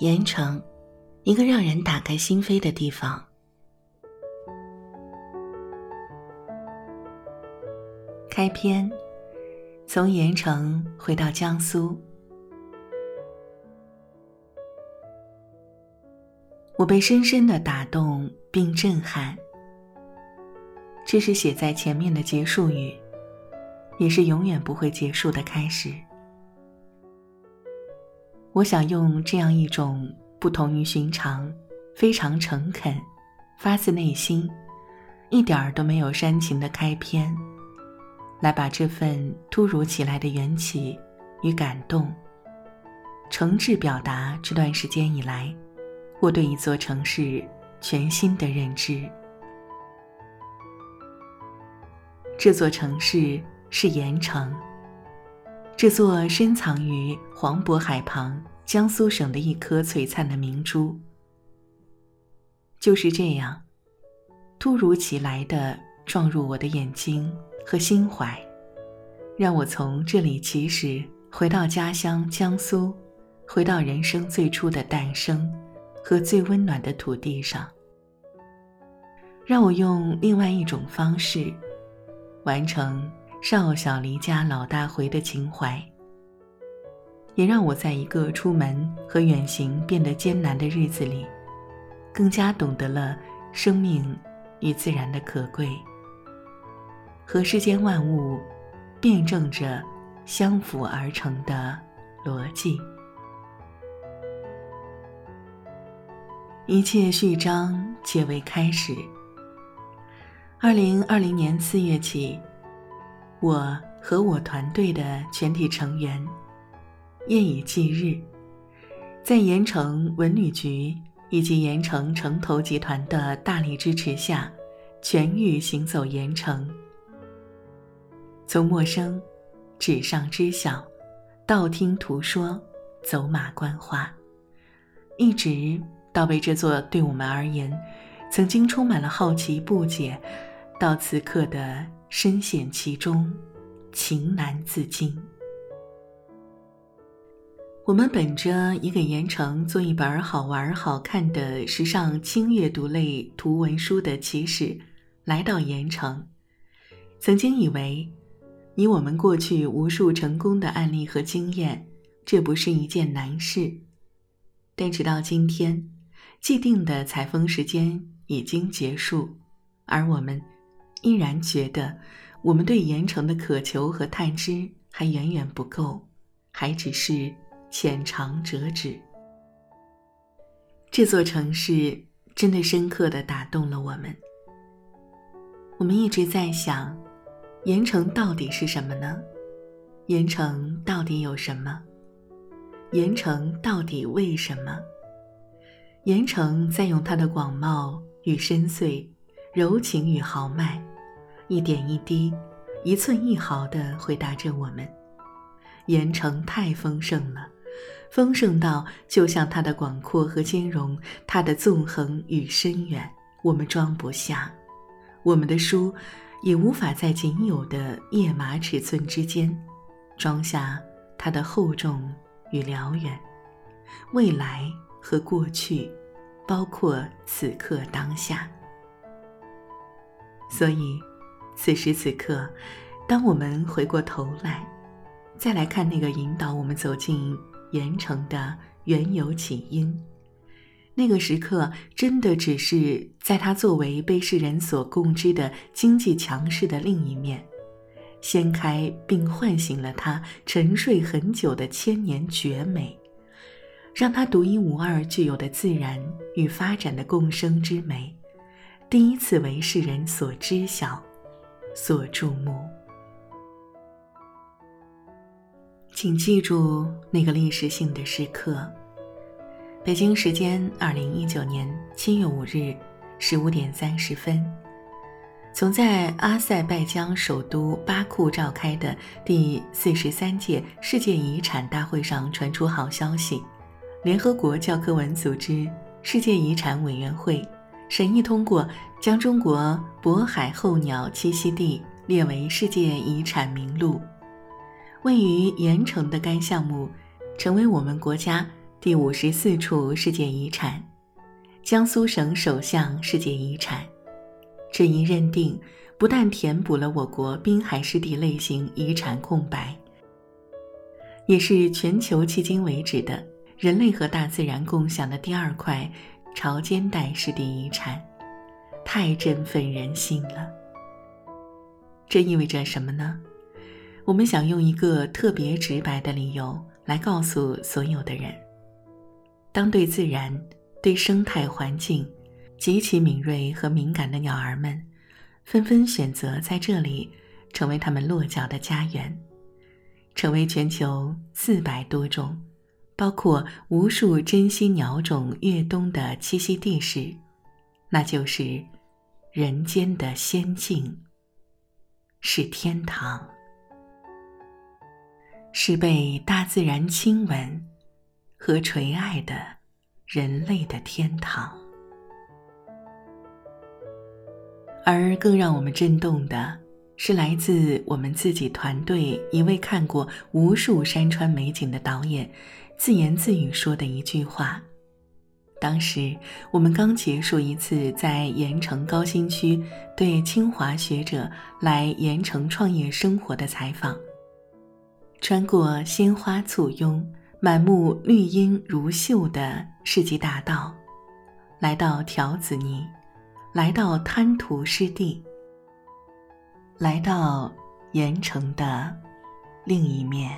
盐城，一个让人打开心扉的地方。开篇，从盐城回到江苏，我被深深的打动并震撼。这是写在前面的结束语，也是永远不会结束的开始。我想用这样一种不同于寻常、非常诚恳、发自内心、一点儿都没有煽情的开篇，来把这份突如其来的缘起与感动，诚挚表达这段时间以来我对一座城市全新的认知。这座城市是盐城。这座深藏于黄渤海旁、江苏省的一颗璀璨的明珠，就是这样，突如其来的撞入我的眼睛和心怀，让我从这里起始，回到家乡江苏，回到人生最初的诞生和最温暖的土地上，让我用另外一种方式，完成。少小离家老大回的情怀，也让我在一个出门和远行变得艰难的日子里，更加懂得了生命与自然的可贵，和世间万物辩证着相辅而成的逻辑。一切序章皆为开始。二零二零年四月起。我和我团队的全体成员，夜以继日，在盐城文旅局以及盐城城投集团的大力支持下，全域行走盐城。从陌生、纸上知晓，道听途说，走马观花，一直到被这座对我们而言，曾经充满了好奇不解，到此刻的。深陷其中，情难自禁。我们本着一个盐城做一本好玩好看的时尚轻阅读类图文书的起始，来到盐城。曾经以为，以我们过去无数成功的案例和经验，这不是一件难事。但直到今天，既定的采风时间已经结束，而我们。依然觉得，我们对盐城的渴求和探知还远远不够，还只是浅尝辄止。这座城市真的深刻的打动了我们。我们一直在想，盐城到底是什么呢？盐城到底有什么？盐城到底为什么？盐城在用它的广袤与深邃，柔情与豪迈。一点一滴，一寸一毫地回答着我们。盐城太丰盛了，丰盛到就像它的广阔和兼容，它的纵横与深远，我们装不下。我们的书也无法在仅有的页码尺寸之间装下它的厚重与辽远，未来和过去，包括此刻当下。所以。此时此刻，当我们回过头来，再来看那个引导我们走进盐城的缘由起因，那个时刻真的只是在他作为被世人所共知的经济强势的另一面，掀开并唤醒了他沉睡很久的千年绝美，让他独一无二具有的自然与发展的共生之美，第一次为世人所知晓。所注目，请记住那个历史性的时刻。北京时间二零一九年七月五日十五点三十分，从在阿塞拜疆首都巴库召开的第四十三届世界遗产大会上传出好消息：联合国教科文组织世界遗产委员会。审议通过，将中国渤海候鸟栖息地列为世界遗产名录。位于盐城的该项目，成为我们国家第五十四处世界遗产，江苏省首项世界遗产。这一认定不但填补了我国滨海湿地类型遗产空白，也是全球迄今为止的人类和大自然共享的第二块潮间带湿地遗产，太振奋人心了。这意味着什么呢？我们想用一个特别直白的理由来告诉所有的人：当对自然、对生态环境极其敏锐和敏感的鸟儿们，纷纷选择在这里成为他们落脚的家园，成为全球四百多种，包括无数珍稀鸟种越冬的栖息地时，那就是人间的仙境，是天堂。是被大自然亲吻和垂爱的人类的天堂，而更让我们震动的是来自我们自己团队一位看过无数山川美景的导演自言自语说的一句话。当时我们刚结束一次在盐城高新区对清华学者来盐城创业生活的采访。穿过鲜花簇拥、满目绿荫如秀的世纪大道，来到条子泥，来到滩涂湿地，来到盐城的另一面。